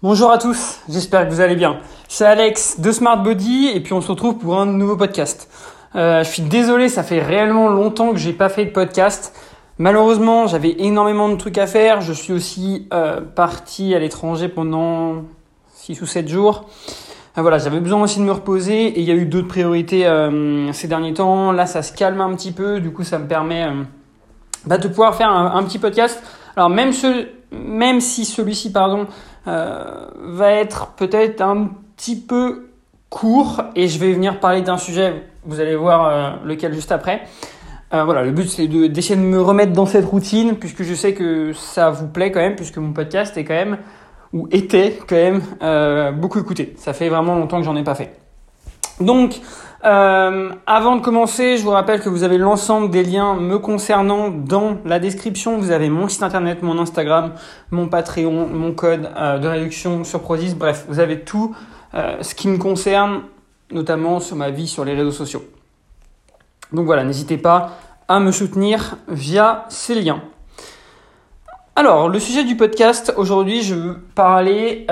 Bonjour à tous, j'espère que vous allez bien. C'est Alex de Smart Body et puis on se retrouve pour un nouveau podcast. Euh, je suis désolé, ça fait réellement longtemps que j'ai pas fait de podcast. Malheureusement, j'avais énormément de trucs à faire. Je suis aussi euh, parti à l'étranger pendant 6 ou 7 jours. Euh, voilà, j'avais besoin aussi de me reposer et il y a eu d'autres priorités euh, ces derniers temps. Là, ça se calme un petit peu, du coup, ça me permet bah, de pouvoir faire un, un, petit podcast. Alors même, ce, même si celui-ci, pardon, va être peut-être un petit peu court et je vais venir parler d'un sujet, vous allez voir euh, lequel juste après. Euh, voilà, le but c'est d'essayer de, de, me remettre dans cette routine puisque je sais que ça vous plaît quand même puisque mon podcast est quand même ou était quand même euh, beaucoup écouté. Ça fait vraiment longtemps que j'en ai pas fait. Donc, euh, avant de commencer, je vous rappelle que vous avez l'ensemble des liens me concernant dans la description. Vous avez mon site internet, mon Instagram, mon Patreon, mon code euh, de réduction sur Prozis. Bref, vous avez tout euh, ce qui me concerne, notamment sur ma vie sur les réseaux sociaux. Donc voilà, n'hésitez pas à me soutenir via ces liens. Alors, le sujet du podcast, aujourd'hui, je veux parler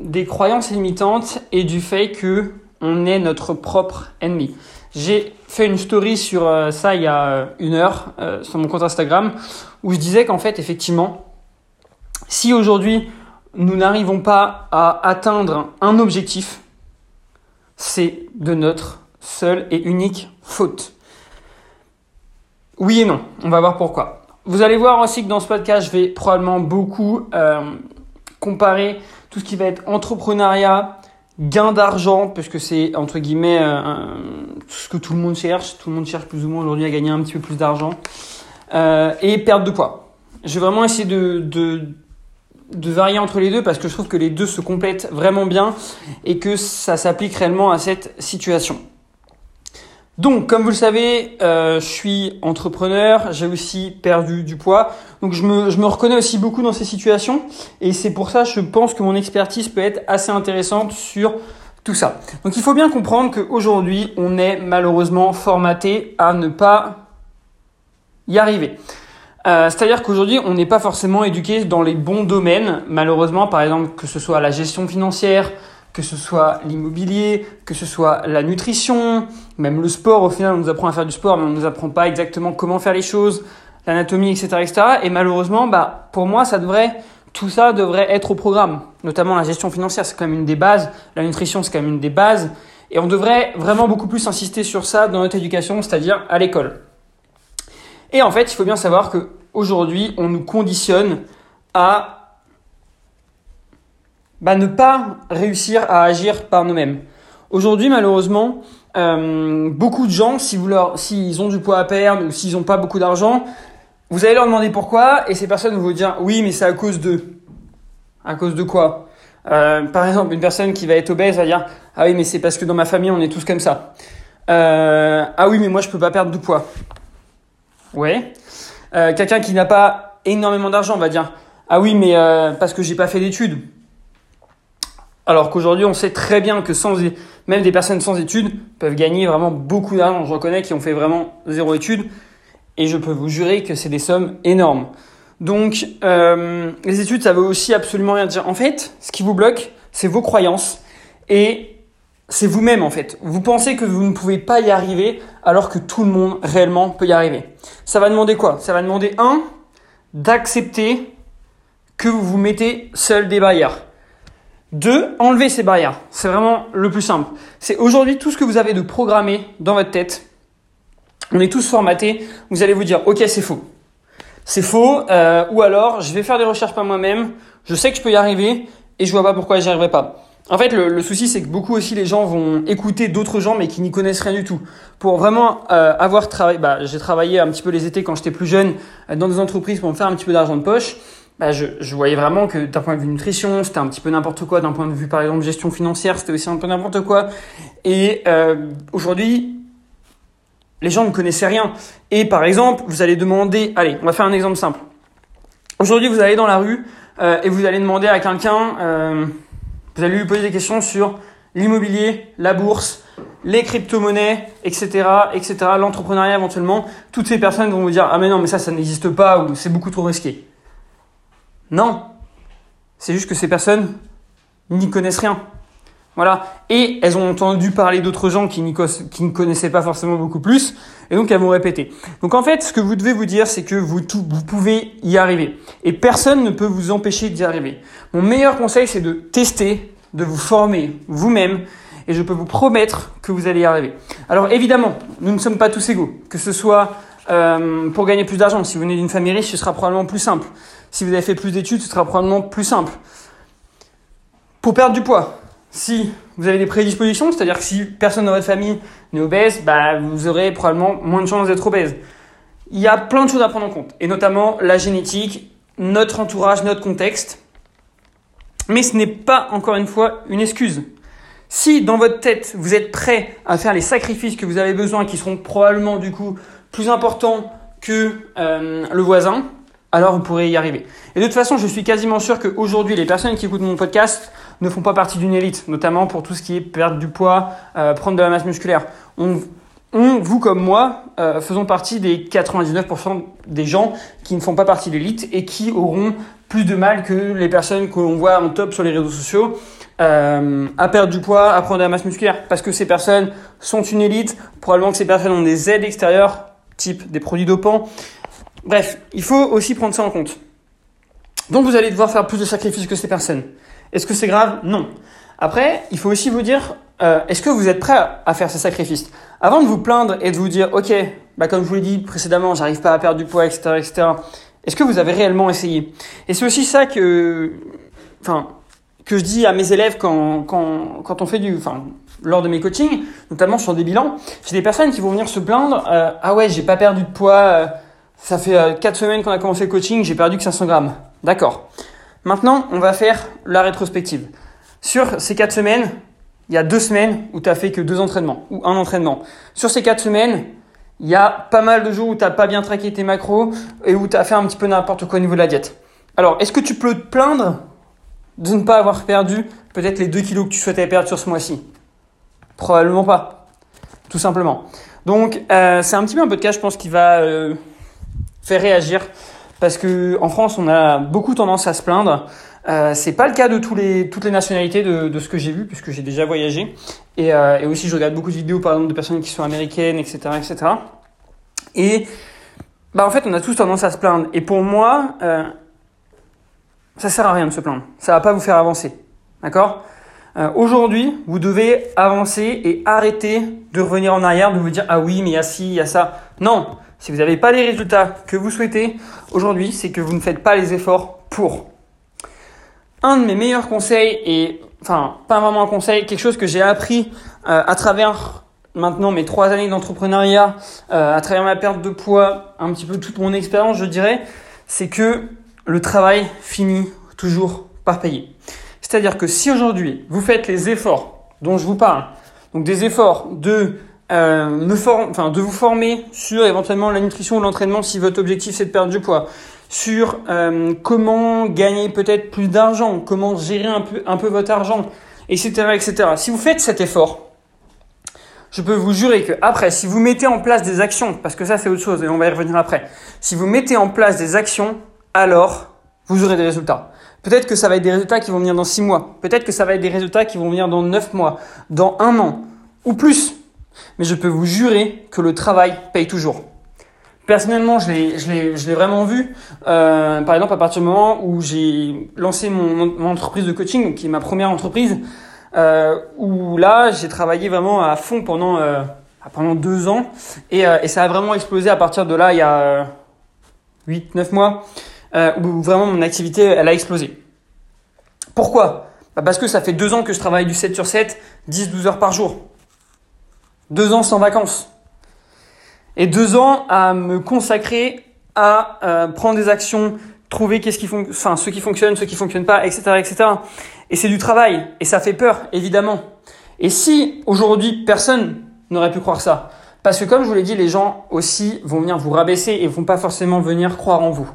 des croyances limitantes et du fait que on est notre propre ennemi. J'ai fait une story sur euh, ça il y a une heure euh, sur mon compte Instagram où je disais qu'en fait, effectivement, si aujourd'hui nous n'arrivons pas à atteindre un objectif, c'est de notre seule et unique faute. Oui et non, on va voir pourquoi. Vous allez voir aussi que dans ce podcast, je vais probablement beaucoup euh, comparer tout ce qui va être entrepreneuriat, gain d'argent, puisque c'est entre guillemets euh, ce que tout le monde cherche. Tout le monde cherche plus ou moins aujourd'hui à gagner un petit peu plus d'argent. Euh, et perte de poids. Je vais vraiment essayer de, de, de varier entre les deux parce que je trouve que les deux se complètent vraiment bien et que ça s'applique réellement à cette situation. Donc, comme vous le savez, euh, je suis entrepreneur, j'ai aussi perdu du poids. Donc, je me, reconnais aussi beaucoup dans ces situations. Et c'est pour ça, je pense que mon expertise peut être assez intéressante sur tout ça. Donc, il faut bien comprendre qu'aujourd'hui, on est malheureusement formaté à ne pas y arriver. Euh, C'est-à-dire qu'aujourd'hui, on n'est pas forcément éduqué dans les bons domaines, malheureusement, par exemple, que ce soit la gestion financière, que ce soit l'immobilier, que ce soit la nutrition, même le sport, au final on nous apprend à faire du sport, mais on ne nous apprend pas exactement comment faire les choses, l'anatomie, etc., etc. Et malheureusement, bah, pour moi, ça devrait, tout ça devrait être au programme, notamment la gestion financière, c'est quand même une des bases, la nutrition, c'est quand même une des bases, et on devrait vraiment beaucoup plus insister sur ça dans notre éducation, c'est-à-dire à, l'école. Et en fait, il faut bien savoir que aujourd'hui, on nous conditionne à bah, ne pas réussir à agir par nous-mêmes. Aujourd'hui, malheureusement, euh, beaucoup de gens, si vous leur, s'ils ont du poids à perdre ou s'ils n'ont pas beaucoup d'argent, vous allez leur demander pourquoi et ces personnes vont vous dire oui, mais c'est à cause de. À cause de quoi? Euh, Par exemple, une personne qui va être obèse va dire ah oui, mais c'est parce que dans ma famille on est tous comme ça. Euh, ah oui, mais moi je peux pas perdre du poids. Ouais. Quelqu'un qui n'a pas énormément d'argent va dire ah oui, mais parce que j'ai pas fait d'études. Alors qu'aujourd'hui, on sait très bien que même des personnes sans études peuvent gagner vraiment beaucoup d'argent. Je reconnais qui ont fait vraiment zéro étude et je peux vous jurer que c'est des sommes énormes. Donc, euh, les études, ça veut aussi absolument rien dire. En fait, ce qui vous bloque, c'est vos croyances et c'est vous-même en fait. Vous pensez que vous ne pouvez pas y arriver alors que tout le monde réellement peut y arriver. Ça va demander quoi? Ça va demander un, d'accepter que vous vous mettez seul des barrières. Deux, enlever ces barrières. C'est vraiment le plus simple. C'est aujourd'hui tout ce que vous avez de programmé dans votre tête. On est tous formatés. Vous allez vous dire, ok, c'est faux. C'est faux. Euh, ou alors, je vais faire des recherches par moi-même. Je sais que je peux y arriver et je vois pas pourquoi j'y arriverai pas. En fait, le, le souci, c'est que beaucoup aussi les gens vont écouter d'autres gens, mais qui n'y connaissent rien du tout. Pour vraiment euh, avoir travaillé, bah, j'ai travaillé un petit peu les étés quand j'étais plus jeune dans des entreprises pour me faire un petit peu d'argent de poche bah, je, je, voyais vraiment que d'un point de vue nutrition, c'était un petit peu n'importe quoi. D'un point de vue, par exemple, gestion financière, c'était aussi un peu n'importe quoi. Et euh, aujourd'hui, les gens ne connaissaient rien. Et par exemple, vous allez demander, allez, on va faire un exemple simple. Aujourd'hui, vous allez dans la rue euh, et vous allez demander à quelqu'un, euh, vous allez lui poser des questions sur l'immobilier, la bourse, les crypto-monnaies, etc., etc., l'entrepreneuriat éventuellement. Toutes ces personnes vont vous dire, ah mais non, mais ça, ça n'existe pas ou c'est beaucoup trop risqué. Non. C'est juste que ces personnes n'y connaissent rien. Voilà. Et elles ont entendu parler d'autres gens qui, ne connaissaient pas forcément beaucoup plus. Et donc, elles vont répéter. Donc, en fait, ce que vous devez vous dire, c'est que vous, vous pouvez y arriver. Et personne ne peut vous empêcher d'y arriver. Mon meilleur conseil, c'est de tester, de vous former vous-même. Et je peux vous promettre que vous allez y arriver. Alors, évidemment, nous ne sommes pas tous égaux. Que ce soit euh, pour gagner plus d'argent. Si vous venez d'une famille riche, ce sera probablement plus simple. Si vous avez fait plus d'études, ce sera probablement plus simple. Pour perdre du poids, si vous avez des prédispositions, c'est-à-dire que si personne dans votre famille n'est obèse, bah, vous aurez probablement moins de chances d'être obèse. Il y a plein de choses à prendre en compte, et notamment la génétique, notre entourage, notre contexte. Mais ce n'est pas, encore une fois, une excuse. Si dans votre tête, vous êtes prêt à faire les sacrifices que vous avez besoin, qui seront probablement du coup plus importants que euh, le voisin, alors vous pourrez y arriver. Et de toute façon, je suis quasiment sûr qu'aujourd'hui, les personnes qui écoutent mon podcast ne font pas partie d'une élite, notamment pour tout ce qui est perdre du poids, euh, prendre de la masse musculaire. On, vous comme moi, euh, faisons partie des 99% des gens qui ne font pas partie de l'élite et qui auront plus de mal que les personnes que l'on voit en top sur les réseaux sociaux à perdre du poids, à prendre de la masse musculaire. Parce que ces personnes sont une élite, probablement que ces personnes ont des aides extérieures, type des produits dopants. Bref, il faut aussi prendre ça en compte. Donc vous allez devoir faire plus de sacrifices que ces personnes. Est-ce que c'est grave? Non. Après, il faut aussi vous dire, euh, est-ce que vous êtes prêt à faire ces sacrifices? Avant de vous plaindre et de vous dire, ok, bah comme je vous l'ai dit précédemment, j'arrive pas à perdre du poids, etc., etc. Est-ce que vous avez réellement essayé? Et c'est aussi ça que, enfin, que je dis à mes élèves quand, quand, quand on fait du, enfin, lors de mes coachings, notamment sur des bilans, j'ai des personnes qui vont venir se plaindre, euh, ah ouais, j'ai pas perdu de poids, euh, ça fait 4 semaines qu'on a commencé le coaching, j'ai perdu que 500 grammes. D'accord. Maintenant, on va faire la rétrospective. Sur ces 4 semaines, il y a 2 semaines où tu n'as fait que 2 entraînements ou un entraînement. Sur ces 4 semaines, il y a pas mal de jours où tu n'as pas bien traqué tes macros et où tu as fait un petit peu n'importe quoi au niveau de la diète. Alors, est-ce que tu peux te plaindre de ne pas avoir perdu peut-être les 2 kilos que tu souhaitais perdre sur ce mois-ci? Probablement pas. Tout simplement. Donc, euh, c'est un petit peu un podcast, je pense, qui va euh, faire réagir parce que en France, on a beaucoup tendance à se plaindre. Euh, c'est pas le cas de tous les, toutes les nationalités de, de ce que j'ai vu, puisque j'ai déjà voyagé. Et, euh, et, aussi, je regarde beaucoup de vidéos, par exemple, de personnes qui sont américaines, etc., etc. Et bah, en fait, on a tous tendance à se plaindre. Et pour moi, euh, ça sert à rien de se plaindre. Ça va pas vous faire avancer. D'accord? Euh, Aujourd'hui, vous devez avancer et arrêter de revenir en arrière, de vous dire ah oui, mais il y a ci, il y a ça. Non, si vous n'avez pas les résultats que vous souhaitez aujourd'hui, c'est que vous ne faites pas les efforts pour. Un de mes meilleurs conseils, et enfin pas vraiment un conseil, quelque chose que j'ai appris euh, à travers maintenant mes trois années d'entrepreneuriat, euh, à travers ma perte de poids, un petit peu toute mon expérience, je dirais, c'est que le travail finit toujours par payer. C'est-à-dire que si aujourd'hui vous faites les efforts dont je vous parle, donc des efforts de euh, enfin, de vous former sur éventuellement la nutrition ou l'entraînement si votre objectif c'est de perdre du poids, sur euh, comment gagner peut-être plus d'argent, comment gérer un peu, un peu votre argent, etc., etc. Si vous faites cet effort, je peux vous jurer que après, si vous mettez en place des actions, parce que ça c'est autre chose et on va y revenir après, si vous mettez en place des actions, alors vous aurez des résultats. Peut-être que ça va être des résultats qui vont venir dans 6 mois. Peut-être que ça va être des résultats qui vont venir dans 9 mois, dans un an ou plus mais je peux vous jurer que le travail paye toujours. Personnellement, je l'ai vraiment vu. Euh, par exemple, à partir du moment où j'ai lancé mon, entreprise de coaching, qui est ma première entreprise, euh, où là, j'ai travaillé vraiment à fond pendant euh, pendant deux ans, et, et, ça a vraiment explosé à partir de là, il y a 8-9 mois, où vraiment mon activité, elle a explosé. Pourquoi? Bah Parce que ça fait deux ans que je travaille du 7 sur 7, 10-12 heures par jour. Deux ans sans vacances. Et deux ans à me consacrer à euh, prendre des actions, trouver qu'est-ce qui enfin, ce qui fonctionne, ce qui fonctionne pas, etc., etc. Et c'est du travail. Et ça fait peur, évidemment. Et si aujourd'hui personne n'aurait pu croire ça, parce que comme je vous l'ai dit, les gens aussi vont venir vous rabaisser et vont pas forcément venir croire en vous.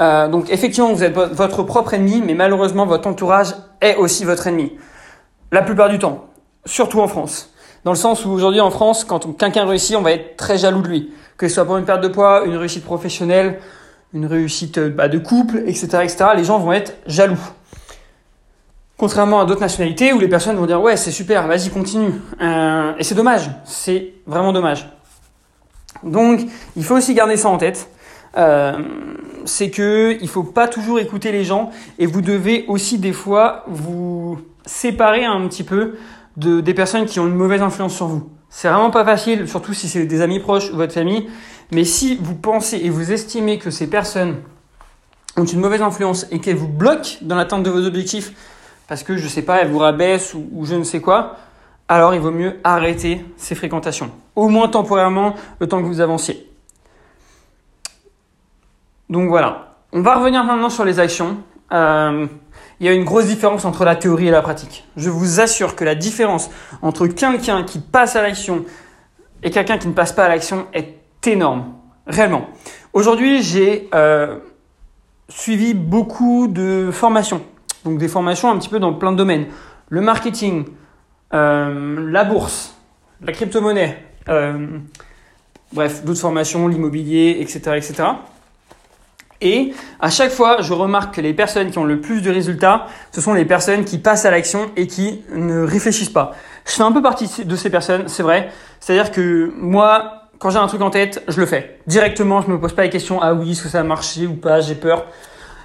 Euh, donc effectivement, vous êtes votre propre ennemi, mais malheureusement, votre entourage est aussi votre ennemi. La plupart du temps, surtout en France. Dans le sens où aujourd'hui en France, quand quelqu'un réussit, on va être très jaloux de lui. Que ce soit pour une perte de poids, une réussite professionnelle, une réussite bah, de couple, etc., etc. Les gens vont être jaloux. Contrairement à d'autres nationalités où les personnes vont dire ouais c'est super, vas-y continue. Euh, et c'est dommage, c'est vraiment dommage. Donc il faut aussi garder ça en tête. Euh, c'est que il faut pas toujours écouter les gens et vous devez aussi des fois vous séparer un petit peu de des personnes qui ont une mauvaise influence sur vous. C'est vraiment pas facile, surtout si c'est des amis proches ou votre famille. Mais si vous pensez et vous estimez que ces personnes ont une mauvaise influence et qu'elles vous bloquent dans l'atteinte de vos objectifs parce que je sais pas, elles vous rabaissent ou, je ne sais quoi, alors il vaut mieux arrêter ces fréquentations. Au moins temporairement, le temps que vous avanciez. Donc voilà. On va revenir maintenant sur les actions. Euh, il y a une grosse différence entre la théorie et la pratique. Je vous assure que la différence entre quelqu'un qui passe à l'action et quelqu'un qui ne passe pas à l'action est énorme. Réellement. Aujourd'hui, j'ai euh, suivi beaucoup de formations donc des formations un petit peu dans plein de domaines. Le marketing, euh, la bourse, la crypto-monnaie, bref, d'autres formations, l'immobilier, etc., etc. Et à chaque fois, je remarque que les personnes qui ont le plus de résultats, ce sont les personnes qui passent à l'action et qui ne réfléchissent pas. Je fais un peu partie de ces personnes, c'est vrai. C'est-à-dire que moi, quand j'ai un truc en tête, je le fais. Directement, je me pose pas les questions, ah oui, est-ce que ça a marché ou pas, j'ai peur.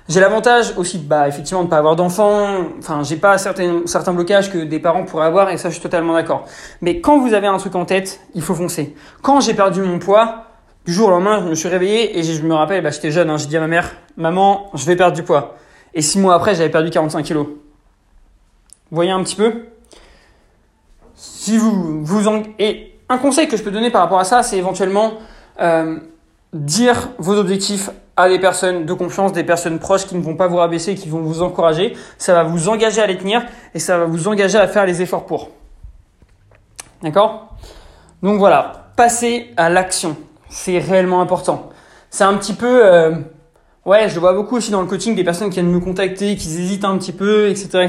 J'ai l'avantage aussi, bah, effectivement, de pas avoir d'enfants. Enfin, j'ai pas certains, certains blocages que des parents pourraient avoir, et ça, je suis totalement d'accord. Mais quand vous avez un truc en tête, il faut foncer. Quand j'ai perdu mon poids, du jour au lendemain, je me suis réveillé et je me rappelle, bah, j'étais jeune, hein, j'ai dit à ma mère, maman, je vais perdre du poids. Et six mois après, j'avais perdu 45 kilos. Vous voyez un petit peu? Si vous vous en... Et un conseil que je peux donner par rapport à ça, c'est éventuellement euh, dire vos objectifs à des personnes de confiance, des personnes proches qui ne vont pas vous rabaisser, qui vont vous encourager. Ça va vous engager à les tenir et ça va vous engager à faire les efforts pour. D'accord? Donc voilà, passer à l'action, c'est réellement important. C'est un petit peu, euh, ouais, je le vois beaucoup aussi dans le coaching, des personnes qui viennent me contacter, qui hésitent un petit peu, etc..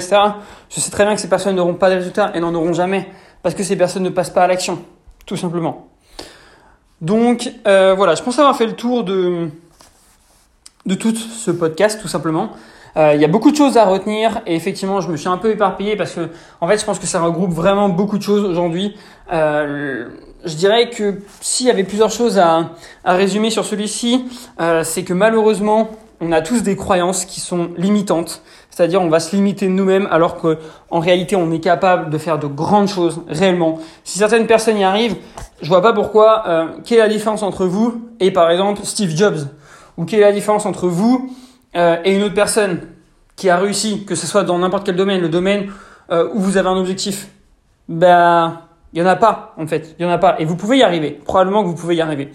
Je sais très bien que ces personnes n'auront pas de résultats et n'en auront jamais parce que ces personnes ne passent pas à l'action, tout simplement. Donc euh, voilà, je pense avoir fait le tour de tout ce podcast, tout simplement. Euh, il y a beaucoup de choses à retenir et effectivement, je me suis un peu éparpillé parce que, en fait, je pense que ça regroupe vraiment beaucoup de choses aujourd'hui. Euh, je dirais que s'il y avait plusieurs choses à, à résumer sur celui-ci, euh, c'est que malheureusement, on a tous des croyances qui sont limitantes. C'est-à-dire, on va se limiter nous-mêmes alors que, en réalité, on est capable de faire de grandes choses réellement. Si certaines personnes y arrivent, je vois pas pourquoi. Euh, quelle est la différence entre vous et, par exemple, Steve Jobs? Ou quelle est la différence entre vous euh, et une autre personne qui a réussi, que ce soit dans n'importe quel domaine, le domaine euh, où vous avez un objectif Ben, il y en a pas en fait, il y en a pas. Et vous pouvez y arriver. Probablement que vous pouvez y arriver.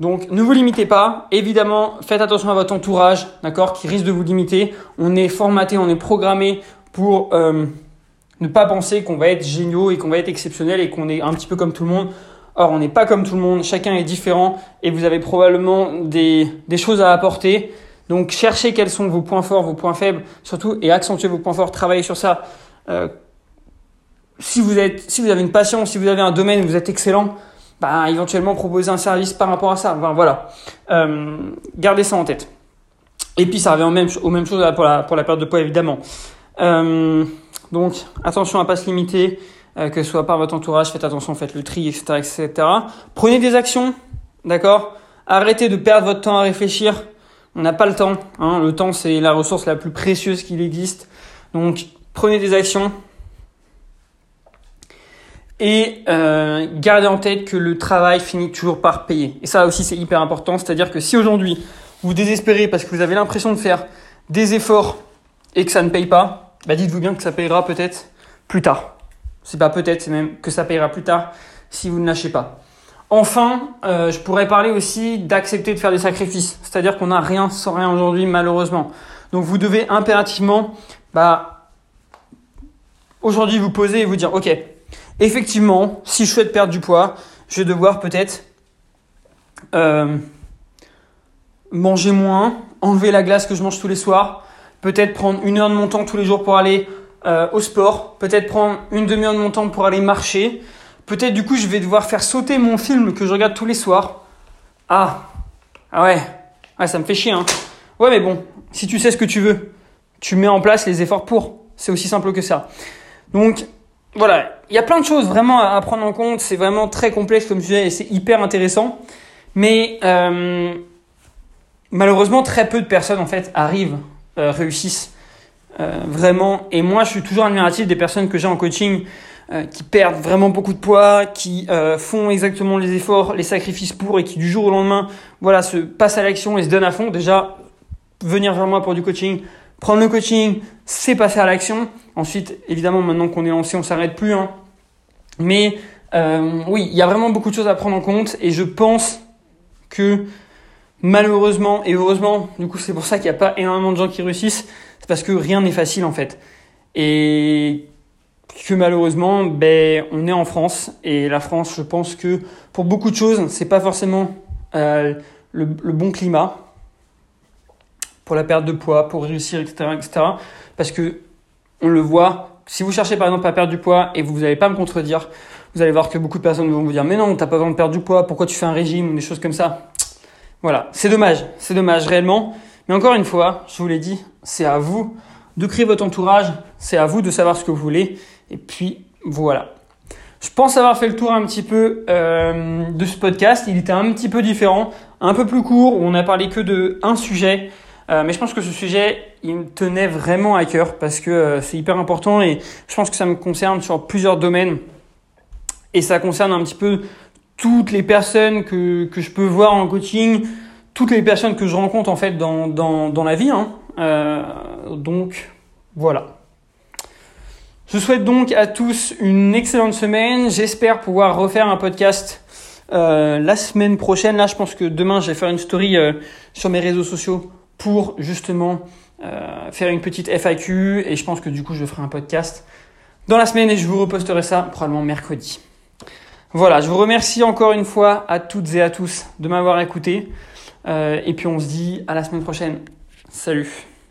Donc ne vous limitez pas. Évidemment, faites attention à votre entourage, d'accord, qui risque de vous limiter. On est formaté, on est programmé pour euh, ne pas penser qu'on va être géniaux et qu'on va être exceptionnel et qu'on est un petit peu comme tout le monde. Or, on n'est pas comme tout le monde, chacun est différent et vous avez probablement des choses à apporter. Donc, cherchez quels sont vos points forts, vos points faibles, surtout, et accentuez vos points forts, travaillez sur ça. Euh, si, vous avez une passion, si vous avez un domaine vous êtes excellent, bah, éventuellement proposer un service par rapport à ça. Voilà. Euh, gardez ça en tête. Et puis, ça revient aux mêmes choses pour la, pour la perte de poids, évidemment. Euh, donc, attention à pas se limiter. Euh, que ce soit par votre entourage, faites attention, faites le tri, etc. Prenez des actions, d'accord? Arrêtez de perdre votre temps à réfléchir. On n'a pas le temps. Hein. Le temps, c'est la ressource la plus précieuse qu'il existe. Donc, prenez des actions. Et euh, gardez en tête que le travail finit toujours par payer. Et ça aussi, c'est hyper important. C'est-à-dire que si aujourd'hui, vous désespérez parce que vous avez l'impression de faire des efforts et que ça ne paye pas, bah dites-vous bien que ça payera peut-être plus tard. C'est pas peut-être, c'est même que ça payera plus tard si vous ne lâchez pas. Enfin, euh, je pourrais parler aussi d'accepter de faire des sacrifices. C'est-à-dire qu'on n'a rien sans rien aujourd'hui, malheureusement. Donc vous devez impérativement, bah, aujourd'hui vous poser et vous dire, ok, effectivement, si je souhaite perdre du poids, je vais devoir peut-être euh, manger moins, enlever la glace que je mange tous les soirs, peut-être prendre une heure de mon temps tous les jours pour aller euh, au sport, peut-être prendre une demi-heure de mon temps pour aller marcher, peut-être du coup je vais devoir faire sauter mon film que je regarde tous les soirs. Ah, ah ouais, ouais ça me fait chier. Hein. Ouais mais bon, si tu sais ce que tu veux, tu mets en place les efforts pour. C'est aussi simple que ça. Donc voilà, il y a plein de choses vraiment à prendre en compte. C'est vraiment très complexe comme sujet et c'est hyper intéressant. Mais euh, malheureusement, très peu de personnes en fait arrivent, euh, réussissent euh, vraiment. Et moi, je suis toujours admiratif des personnes que j'ai en coaching euh, qui perdent vraiment beaucoup de poids, qui euh, font exactement les efforts, les sacrifices pour et qui du jour au lendemain, voilà, se passent à l'action et se donnent à fond. Déjà, venir vers moi pour du coaching, prendre le coaching, c'est passer à l'action. Ensuite, évidemment, maintenant qu'on est lancé, on s'arrête plus. Hein. Mais euh, oui, il y a vraiment beaucoup de choses à prendre en compte et je pense que malheureusement et heureusement, du coup, c'est pour ça qu'il n'y a pas énormément de gens qui réussissent. C'est parce que rien n'est facile en fait. Et que malheureusement, ben, on est en France et la France, je pense que pour beaucoup de choses, c'est pas forcément euh, le, bon climat pour la perte de poids, pour réussir, etc., etc. Parce que on le voit. Si vous cherchez par exemple à perdre du poids et vous n'allez pas me contredire, vous allez voir que beaucoup de personnes vont vous dire mais non, t'as pas besoin de perdre du poids, pourquoi tu fais un régime des choses comme ça? Voilà, c'est dommage, c'est dommage réellement. Mais encore une fois, je vous l'ai dit, c'est à vous de créer votre entourage, c'est à vous de savoir ce que vous voulez. Et puis voilà. Je pense avoir fait le tour un petit peu euh, de ce podcast. Il était un petit peu différent, un peu plus court. Où on a parlé que de un sujet. Euh, mais je pense que ce sujet, il me tenait vraiment à cœur parce que euh, c'est hyper important et je pense que ça me concerne sur plusieurs domaines. Et ça concerne un petit peu toutes les personnes que, que je peux voir en coaching, toutes les personnes que je rencontre en fait dans, dans, dans la vie. Hein. Donc voilà. Je souhaite donc à tous une excellente semaine. J'espère pouvoir refaire un podcast euh, la semaine prochaine. Là, je pense que demain, je vais faire une story euh, sur mes réseaux sociaux pour justement euh, faire une petite FAQ et je pense que du coup je ferai un podcast dans la semaine et je vous reposterai ça probablement mercredi. Voilà, je vous remercie encore une fois à toutes et à tous de m'avoir écouté et puis on se dit à la semaine prochaine. Salut